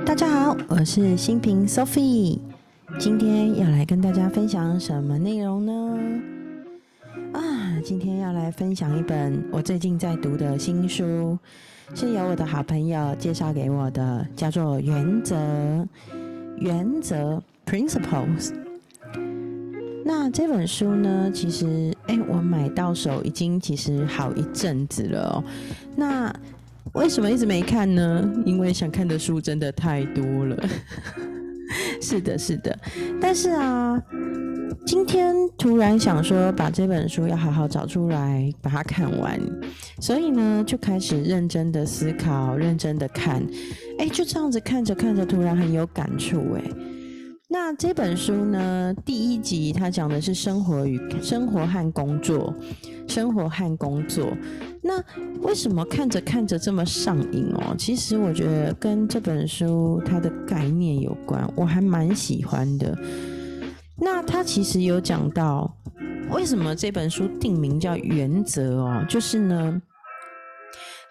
大家好，我是新平 Sophie，今天要来跟大家分享什么内容呢？啊，今天要来分享一本我最近在读的新书，是由我的好朋友介绍给我的，叫做《原则》。原则 （Principles）。那这本书呢，其实哎，我买到手已经其实好一阵子了哦。那为什么一直没看呢？因为想看的书真的太多了。是的，是的。但是啊，今天突然想说，把这本书要好好找出来，把它看完。所以呢，就开始认真的思考，认真的看。哎，就这样子看着看着，突然很有感触。哎，那这本书呢，第一集它讲的是生活与生活和工作，生活和工作。那为什么看着看着这么上瘾哦？其实我觉得跟这本书它的概念有关，我还蛮喜欢的。那他其实有讲到为什么这本书定名叫原则哦，就是呢，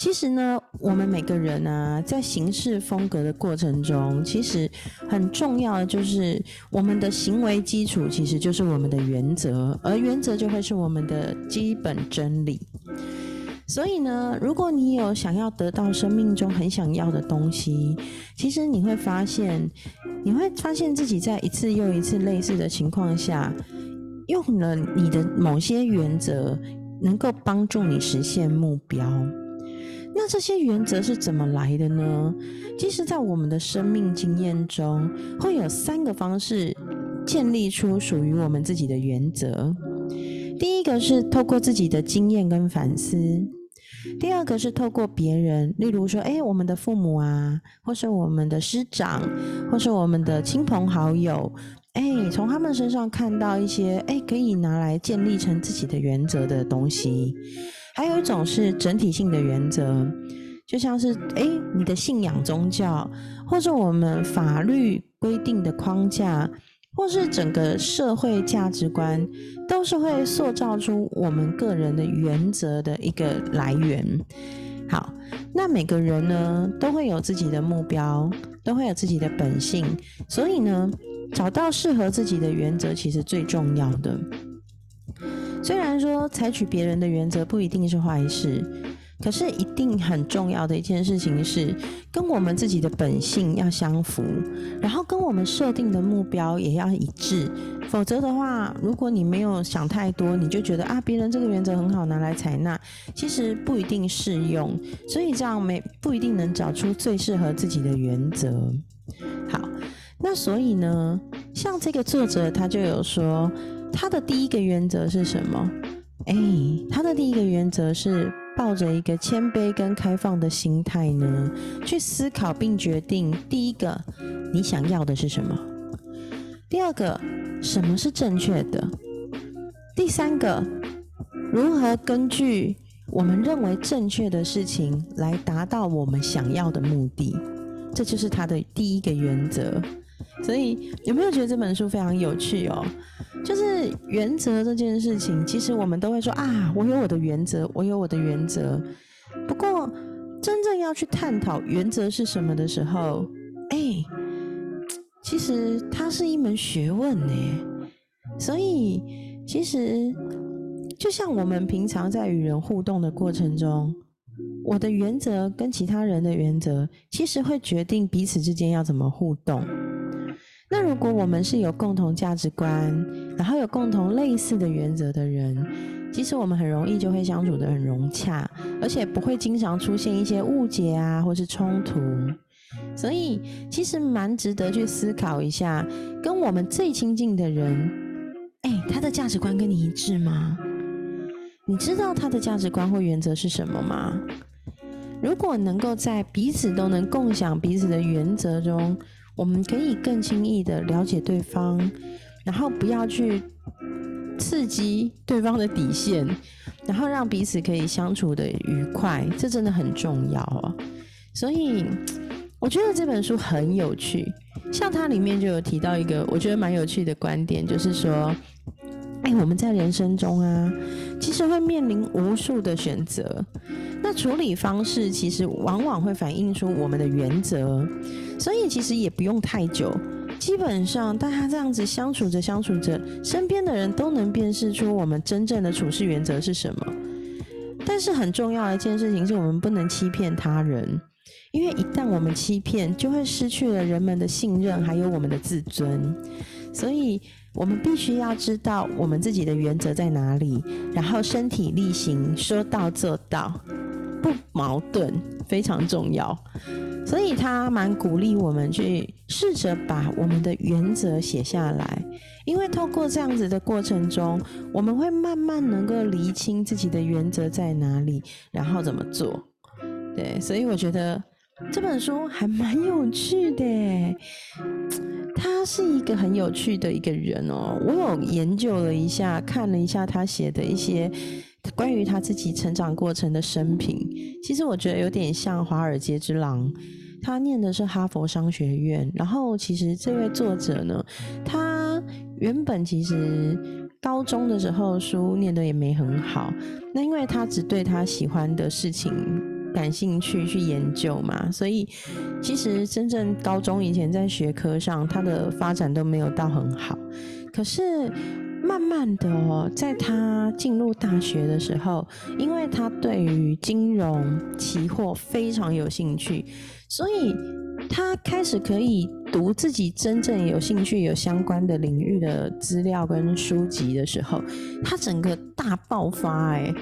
其实呢，我们每个人啊，在行事风格的过程中，其实很重要的就是我们的行为基础其实就是我们的原则，而原则就会是我们的基本真理。所以呢，如果你有想要得到生命中很想要的东西，其实你会发现，你会发现自己在一次又一次类似的情况下，用了你的某些原则，能够帮助你实现目标。那这些原则是怎么来的呢？其实，在我们的生命经验中，会有三个方式建立出属于我们自己的原则。第一个是透过自己的经验跟反思。第二个是透过别人，例如说，哎，我们的父母啊，或是我们的师长，或是我们的亲朋好友，哎，从他们身上看到一些，哎，可以拿来建立成自己的原则的东西。还有一种是整体性的原则，就像是，哎，你的信仰宗教，或者我们法律规定的框架。或是整个社会价值观，都是会塑造出我们个人的原则的一个来源。好，那每个人呢，都会有自己的目标，都会有自己的本性，所以呢，找到适合自己的原则，其实最重要的。虽然说采取别人的原则不一定是坏事。可是，一定很重要的一件事情是，跟我们自己的本性要相符，然后跟我们设定的目标也要一致。否则的话，如果你没有想太多，你就觉得啊，别人这个原则很好，拿来采纳，其实不一定适用。所以这样没不一定能找出最适合自己的原则。好，那所以呢，像这个作者他就有说，他的第一个原则是什么？哎，他的第一个原则是。抱着一个谦卑跟开放的心态呢，去思考并决定：第一个，你想要的是什么；第二个，什么是正确的；第三个，如何根据我们认为正确的事情来达到我们想要的目的。这就是他的第一个原则。所以，有没有觉得这本书非常有趣哦？就是原则这件事情，其实我们都会说啊，我有我的原则，我有我的原则。不过，真正要去探讨原则是什么的时候，哎，其实它是一门学问呢。所以，其实就像我们平常在与人互动的过程中，我的原则跟其他人的原则，其实会决定彼此之间要怎么互动。那如果我们是有共同价值观，然后有共同类似的原则的人，其实我们很容易就会相处的很融洽，而且不会经常出现一些误解啊，或是冲突。所以其实蛮值得去思考一下，跟我们最亲近的人，哎，他的价值观跟你一致吗？你知道他的价值观或原则是什么吗？如果能够在彼此都能共享彼此的原则中，我们可以更轻易的了解对方，然后不要去刺激对方的底线，然后让彼此可以相处的愉快，这真的很重要哦。所以我觉得这本书很有趣，像它里面就有提到一个我觉得蛮有趣的观点，就是说，哎，我们在人生中啊，其实会面临无数的选择。那处理方式其实往往会反映出我们的原则，所以其实也不用太久。基本上，大家这样子相处着相处着，身边的人都能辨识出我们真正的处事原则是什么。但是很重要的一件事情是我们不能欺骗他人，因为一旦我们欺骗，就会失去了人们的信任，还有我们的自尊。所以我们必须要知道我们自己的原则在哪里，然后身体力行，说到做到，不矛盾，非常重要。所以他蛮鼓励我们去试着把我们的原则写下来，因为透过这样子的过程中，我们会慢慢能够厘清自己的原则在哪里，然后怎么做。对，所以我觉得这本书还蛮有趣的。他是一个很有趣的一个人哦，我有研究了一下，看了一下他写的一些。关于他自己成长过程的生平，其实我觉得有点像《华尔街之狼》。他念的是哈佛商学院，然后其实这位作者呢，他原本其实高中的时候书念的也没很好，那因为他只对他喜欢的事情感兴趣去研究嘛，所以其实真正高中以前在学科上他的发展都没有到很好，可是。慢慢的，在他进入大学的时候，因为他对于金融期货非常有兴趣，所以他开始可以读自己真正有兴趣、有相关的领域的资料跟书籍的时候，他整个大爆发哎。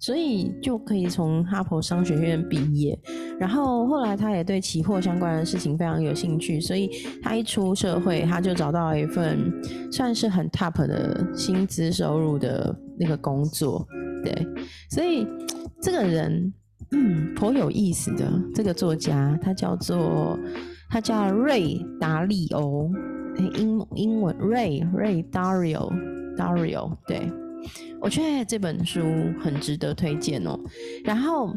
所以就可以从哈佛商学院毕业，然后后来他也对期货相关的事情非常有兴趣，所以他一出社会，他就找到一份算是很 top 的薪资收入的那个工作。对，所以这个人嗯颇有意思的这个作家，他叫做他叫瑞达利欧，英英文瑞瑞 Dario Dario 对。我觉得这本书很值得推荐哦。然后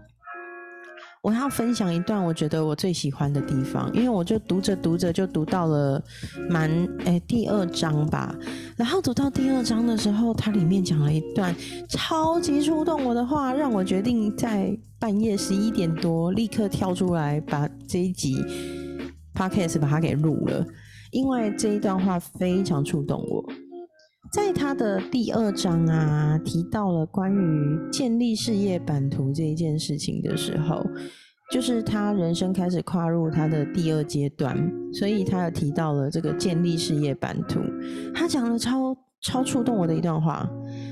我要分享一段我觉得我最喜欢的地方，因为我就读着读着就读到了蛮诶第二章吧。然后读到第二章的时候，它里面讲了一段超级触动我的话，让我决定在半夜十一点多立刻跳出来把这一集 podcast 把它给录了，因为这一段话非常触动我。在他的第二章啊，提到了关于建立事业版图这一件事情的时候，就是他人生开始跨入他的第二阶段，所以他有提到了这个建立事业版图。他讲了超超触动我的一段话，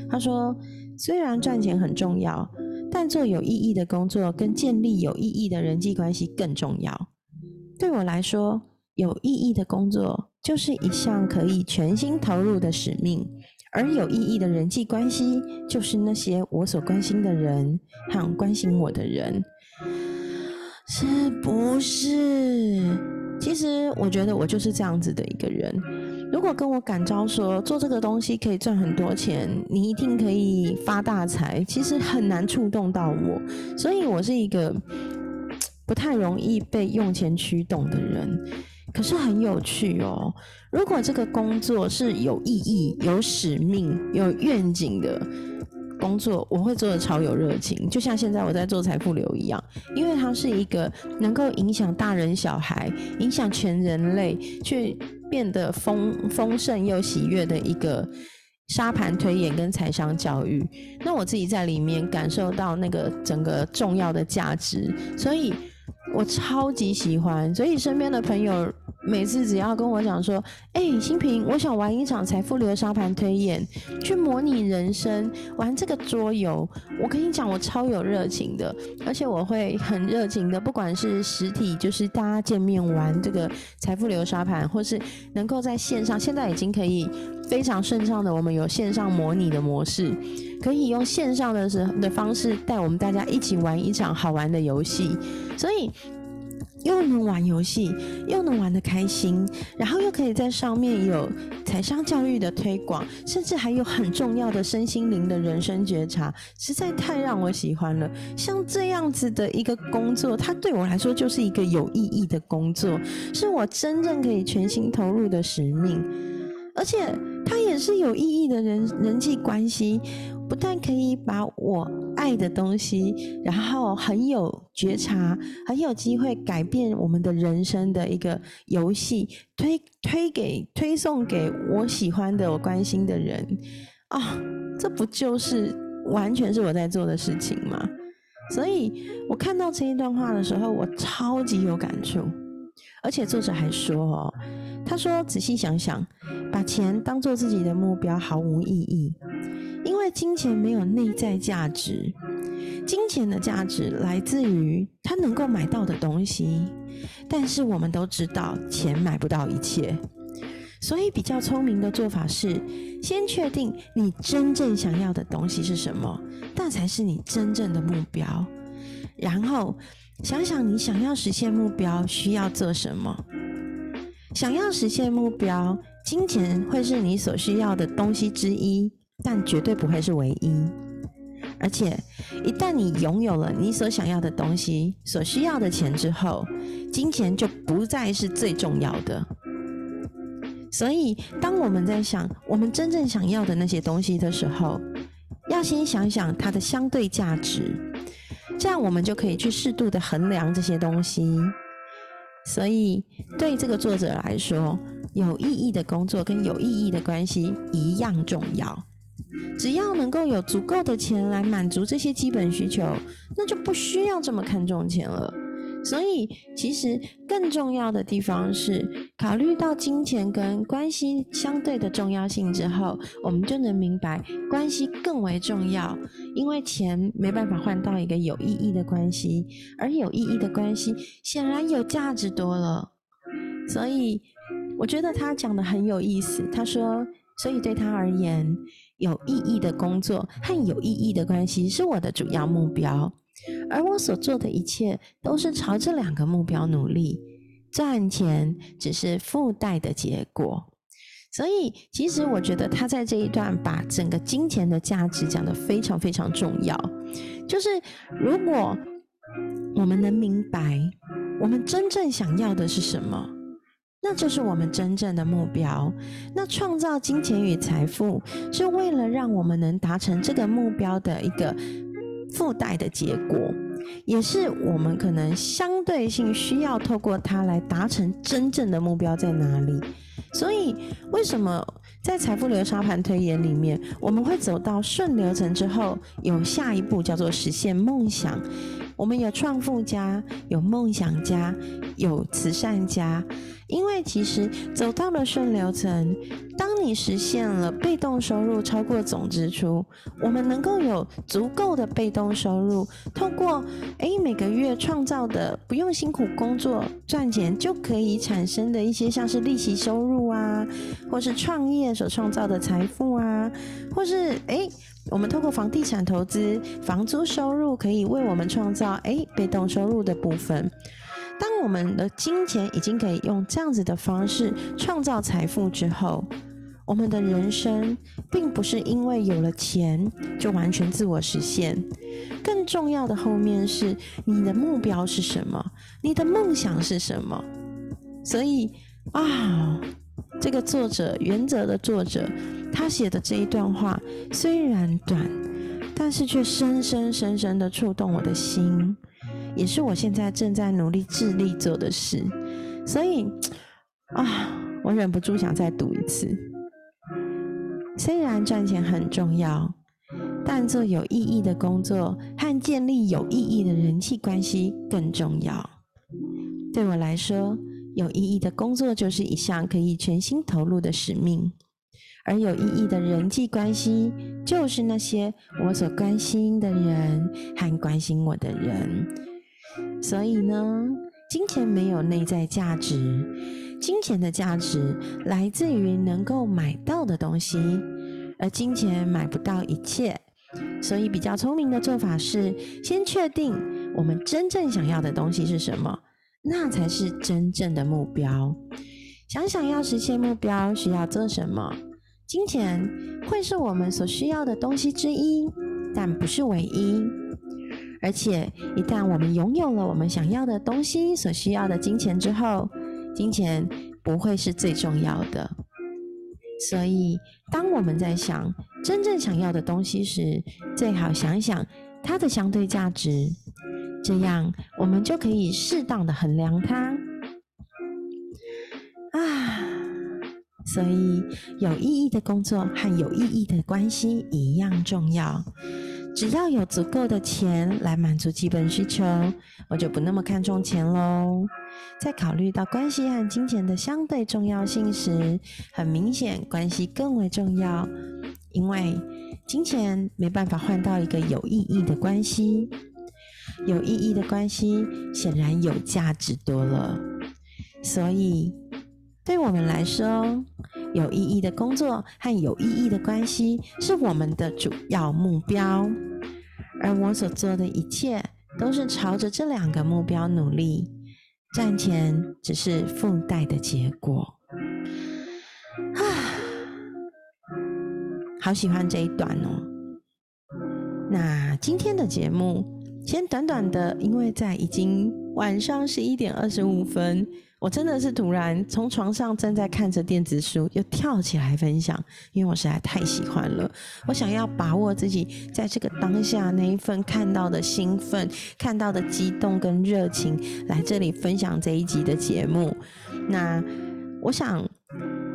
他说：“虽然赚钱很重要，但做有意义的工作跟建立有意义的人际关系更重要。对我来说，有意义的工作。”就是一项可以全心投入的使命，而有意义的人际关系，就是那些我所关心的人和关心我的人，是不是？其实我觉得我就是这样子的一个人。如果跟我感召说做这个东西可以赚很多钱，你一定可以发大财，其实很难触动到我，所以我是一个不太容易被用钱驱动的人。可是很有趣哦。如果这个工作是有意义、有使命、有愿景的工作，我会做的超有热情。就像现在我在做财富流一样，因为它是一个能够影响大人小孩、影响全人类，去变得丰丰盛又喜悦的一个沙盘推演跟财商教育。那我自己在里面感受到那个整个重要的价值，所以。我超级喜欢，所以身边的朋友每次只要跟我讲说：“哎，新平，我想玩一场财富流沙盘推演，去模拟人生，玩这个桌游。”我跟你讲，我超有热情的，而且我会很热情的，不管是实体，就是大家见面玩这个财富流沙盘，或是能够在线上，现在已经可以非常顺畅的，我们有线上模拟的模式。可以用线上的时的方式带我们大家一起玩一场好玩的游戏，所以又能玩游戏，又能玩的开心，然后又可以在上面有财商教育的推广，甚至还有很重要的身心灵的人生觉察，实在太让我喜欢了。像这样子的一个工作，它对我来说就是一个有意义的工作，是我真正可以全心投入的使命，而且它也是有意义的人人际关系。不但可以把我爱的东西，然后很有觉察，很有机会改变我们的人生的一个游戏，推推给推送给我喜欢的、我关心的人啊，这不就是完全是我在做的事情吗？所以我看到这一段话的时候，我超级有感触，而且作者还说哦，他说仔细想想，把钱当做自己的目标毫无意义。金钱没有内在价值，金钱的价值来自于它能够买到的东西。但是我们都知道，钱买不到一切，所以比较聪明的做法是，先确定你真正想要的东西是什么，那才是你真正的目标。然后想想你想要实现目标需要做什么。想要实现目标，金钱会是你所需要的东西之一。但绝对不会是唯一，而且一旦你拥有了你所想要的东西、所需要的钱之后，金钱就不再是最重要的。所以，当我们在想我们真正想要的那些东西的时候，要先想想它的相对价值，这样我们就可以去适度的衡量这些东西。所以，对这个作者来说，有意义的工作跟有意义的关系一样重要。只要能够有足够的钱来满足这些基本需求，那就不需要这么看重钱了。所以，其实更重要的地方是，考虑到金钱跟关系相对的重要性之后，我们就能明白关系更为重要。因为钱没办法换到一个有意义的关系，而有意义的关系显然有价值多了。所以，我觉得他讲的很有意思。他说：“所以对他而言。”有意义的工作和有意义的关系是我的主要目标，而我所做的一切都是朝这两个目标努力。赚钱只是附带的结果，所以其实我觉得他在这一段把整个金钱的价值讲得非常非常重要。就是如果我们能明白我们真正想要的是什么。那就是我们真正的目标。那创造金钱与财富，是为了让我们能达成这个目标的一个附带的结果，也是我们可能相对性需要透过它来达成真正的目标在哪里。所以，为什么在财富流沙盘推演里面，我们会走到顺流程之后，有下一步叫做实现梦想？我们有创富家，有梦想家，有慈善家。因为其实走到了顺流程，当你实现了被动收入超过总支出，我们能够有足够的被动收入，透过诶每个月创造的不用辛苦工作赚钱就可以产生的一些像是利息收入啊，或是创业所创造的财富啊，或是诶我们透过房地产投资房租收入可以为我们创造诶被动收入的部分。当我们的金钱已经可以用这样子的方式创造财富之后，我们的人生并不是因为有了钱就完全自我实现。更重要的后面是你的目标是什么，你的梦想是什么。所以啊，这个作者原则的作者，他写的这一段话虽然短，但是却深深深深的触动我的心。也是我现在正在努力致力做的事，所以啊，我忍不住想再读一次。虽然赚钱很重要，但做有意义的工作和建立有意义的人际关系更重要。对我来说，有意义的工作就是一项可以全心投入的使命，而有意义的人际关系就是那些我所关心的人和关心我的人。所以呢，金钱没有内在价值，金钱的价值来自于能够买到的东西，而金钱买不到一切。所以比较聪明的做法是，先确定我们真正想要的东西是什么，那才是真正的目标。想想要实现目标需要做什么，金钱会是我们所需要的东西之一，但不是唯一。而且，一旦我们拥有了我们想要的东西所需要的金钱之后，金钱不会是最重要的。所以，当我们在想真正想要的东西时，最好想想它的相对价值，这样我们就可以适当的衡量它。啊，所以有意义的工作和有意义的关系一样重要。只要有足够的钱来满足基本需求，我就不那么看重钱喽。在考虑到关系和金钱的相对重要性时，很明显关系更为重要，因为金钱没办法换到一个有意义的关系。有意义的关系显然有价值多了，所以对我们来说，有意义的工作和有意义的关系是我们的主要目标。而我所做的一切都是朝着这两个目标努力，赚钱只是附带的结果。啊，好喜欢这一段哦。那今天的节目先短短的，因为在已经晚上十一点二十五分。我真的是突然从床上正在看着电子书，又跳起来分享，因为我实在太喜欢了。我想要把握自己在这个当下那一份看到的兴奋、看到的激动跟热情，来这里分享这一集的节目。那我想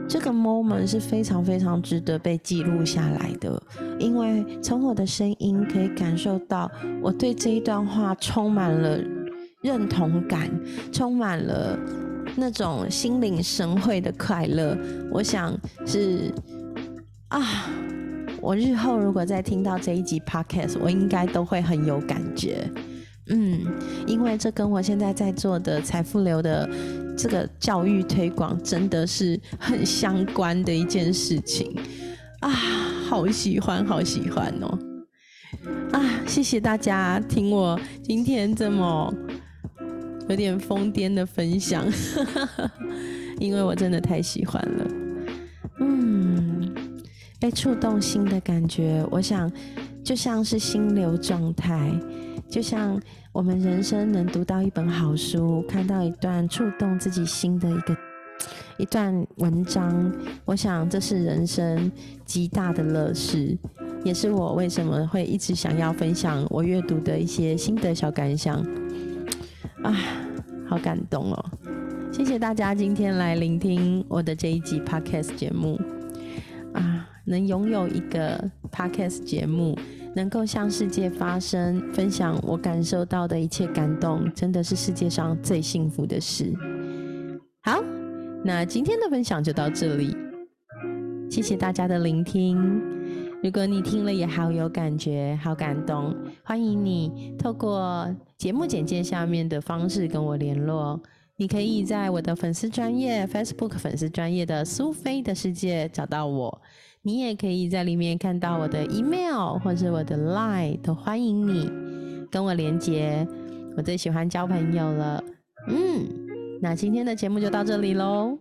这个 moment 是非常非常值得被记录下来的，因为从我的声音可以感受到我对这一段话充满了认同感，充满了。那种心领神会的快乐，我想是啊，我日后如果再听到这一集 podcast，我应该都会很有感觉。嗯，因为这跟我现在在做的财富流的这个教育推广，真的是很相关的一件事情啊，好喜欢，好喜欢哦！啊，谢谢大家听我今天这么。有点疯癫的分享，因为我真的太喜欢了。嗯，被触动心的感觉，我想就像是心流状态，就像我们人生能读到一本好书，看到一段触动自己心的一个 一段文章，我想这是人生极大的乐事，也是我为什么会一直想要分享我阅读的一些心得小感想。啊，好感动哦！谢谢大家今天来聆听我的这一集 podcast 节目啊，能拥有一个 podcast 节目，能够向世界发声，分享我感受到的一切感动，真的是世界上最幸福的事。好，那今天的分享就到这里，谢谢大家的聆听。如果你听了也好有感觉、好感动，欢迎你透过节目简介下面的方式跟我联络。你可以在我的粉丝专业 Facebook 粉丝专业的苏菲的世界找到我，你也可以在里面看到我的 email 或是我的 line，都欢迎你跟我连接。我最喜欢交朋友了。嗯，那今天的节目就到这里喽，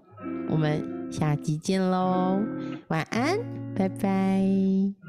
我们下集见喽，晚安。拜拜。